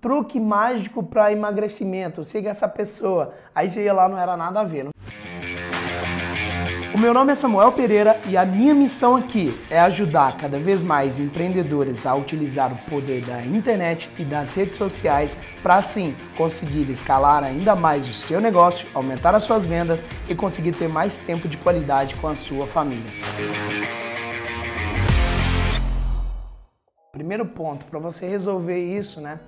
truque mágico para emagrecimento, siga essa pessoa. Aí você ia lá, não era nada a ver. Não? O meu nome é Samuel Pereira e a minha missão aqui é ajudar cada vez mais empreendedores a utilizar o poder da internet e das redes sociais para assim conseguir escalar ainda mais o seu negócio, aumentar as suas vendas e conseguir ter mais tempo de qualidade com a sua família. Primeiro ponto para você resolver isso, né?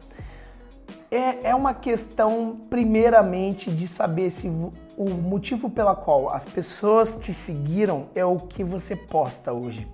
É, é uma questão, primeiramente, de saber se o motivo pela qual as pessoas te seguiram é o que você posta hoje.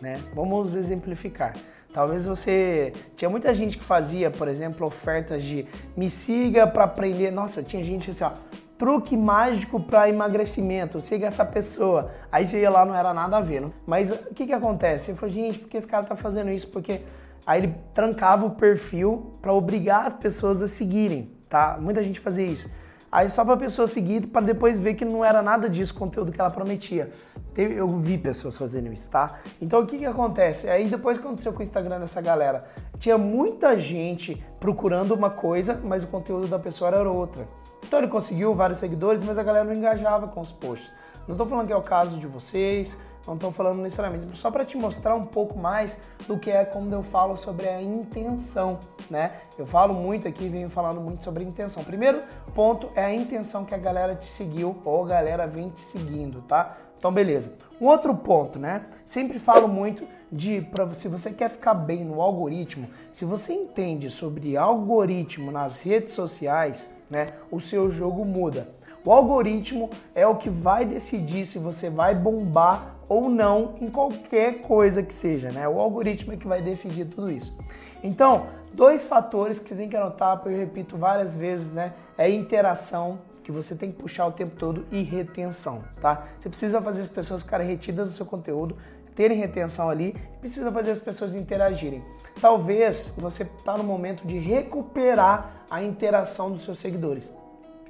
Né? Vamos exemplificar. Talvez você. Tinha muita gente que fazia, por exemplo, ofertas de me siga para aprender. Nossa, tinha gente assim, ó, truque mágico para emagrecimento, siga essa pessoa. Aí você ia lá, não era nada a ver. Não? Mas o que que acontece? Eu falei, gente, por que esse cara tá fazendo isso? Porque Aí ele trancava o perfil para obrigar as pessoas a seguirem, tá? Muita gente fazia isso. Aí só para a pessoa seguir, para depois ver que não era nada disso o conteúdo que ela prometia. Eu vi pessoas fazendo isso, tá? Então o que que acontece? Aí depois que aconteceu com o Instagram dessa galera, tinha muita gente procurando uma coisa, mas o conteúdo da pessoa era outra. Então ele conseguiu vários seguidores, mas a galera não engajava com os posts. Não estou falando que é o caso de vocês, não estou falando necessariamente, só para te mostrar um pouco mais do que é quando eu falo sobre a intenção, né? Eu falo muito aqui, venho falando muito sobre intenção. Primeiro ponto é a intenção que a galera te seguiu ou a galera vem te seguindo, tá? Então, beleza. Um outro ponto, né? Sempre falo muito de para se você quer ficar bem no algoritmo, se você entende sobre algoritmo nas redes sociais, né? O seu jogo muda. O algoritmo é o que vai decidir se você vai bombar ou não em qualquer coisa que seja, né? O algoritmo é que vai decidir tudo isso. Então, dois fatores que você tem que anotar, eu repito várias vezes, né? É interação, que você tem que puxar o tempo todo, e retenção, tá? Você precisa fazer as pessoas ficarem retidas no seu conteúdo, terem retenção ali, precisa fazer as pessoas interagirem. Talvez você está no momento de recuperar a interação dos seus seguidores,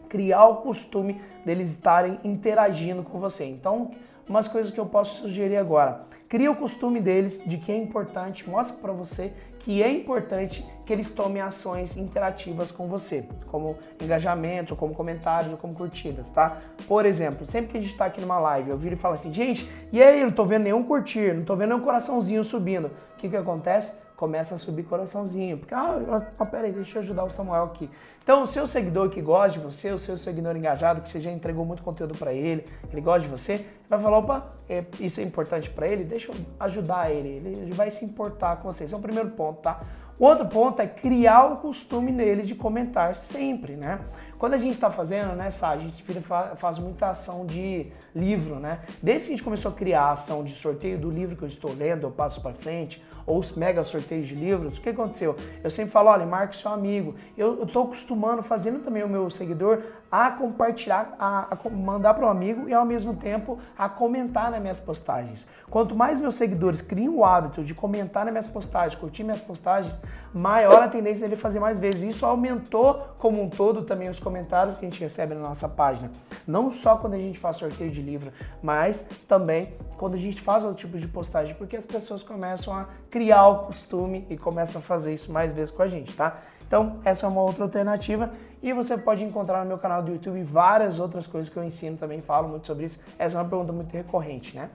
criar o costume deles estarem interagindo com você. Então, umas coisas que eu posso sugerir agora. Cria o costume deles de que é importante, mostra para você que é importante que eles tomem ações interativas com você, como engajamentos, ou como comentários, como curtidas, tá? Por exemplo, sempre que a gente está aqui numa live, eu viro e falo assim, gente, e aí, não tô vendo nenhum curtir, não tô vendo nenhum coraçãozinho subindo. O que que acontece? começa a subir coraçãozinho. Porque, ah, ah, peraí, deixa eu ajudar o Samuel aqui. Então, o seu seguidor que gosta de você, o seu seguidor engajado, que você já entregou muito conteúdo para ele, ele gosta de você, vai falar, opa, é, isso é importante para ele, deixa eu ajudar ele, ele vai se importar com você. Esse é o primeiro ponto, tá? O outro ponto é criar o costume neles de comentar sempre, né? Quando a gente está fazendo, né, Sá, a gente faz muita ação de livro, né? Desde que a gente começou a criar a ação de sorteio do livro que eu estou lendo, eu passo para frente, ou os mega sorteios de livros, o que aconteceu? Eu sempre falo, olha, marque seu amigo. Eu estou acostumando, fazendo também o meu seguidor a compartilhar, a, a mandar para o amigo e ao mesmo tempo a comentar nas minhas postagens. Quanto mais meus seguidores criam o hábito de comentar nas minhas postagens, curtir minhas postagens, maior a tendência dele fazer mais vezes. Isso aumentou como um todo também os comentários que a gente recebe na nossa página. Não só quando a gente faz sorteio de livro, mas também quando a gente faz outro tipo de postagem, porque as pessoas começam a criar o costume e começam a fazer isso mais vezes com a gente, tá? Então, essa é uma outra alternativa e você pode encontrar no meu canal do YouTube várias outras coisas que eu ensino também, falo muito sobre isso. Essa é uma pergunta muito recorrente, né?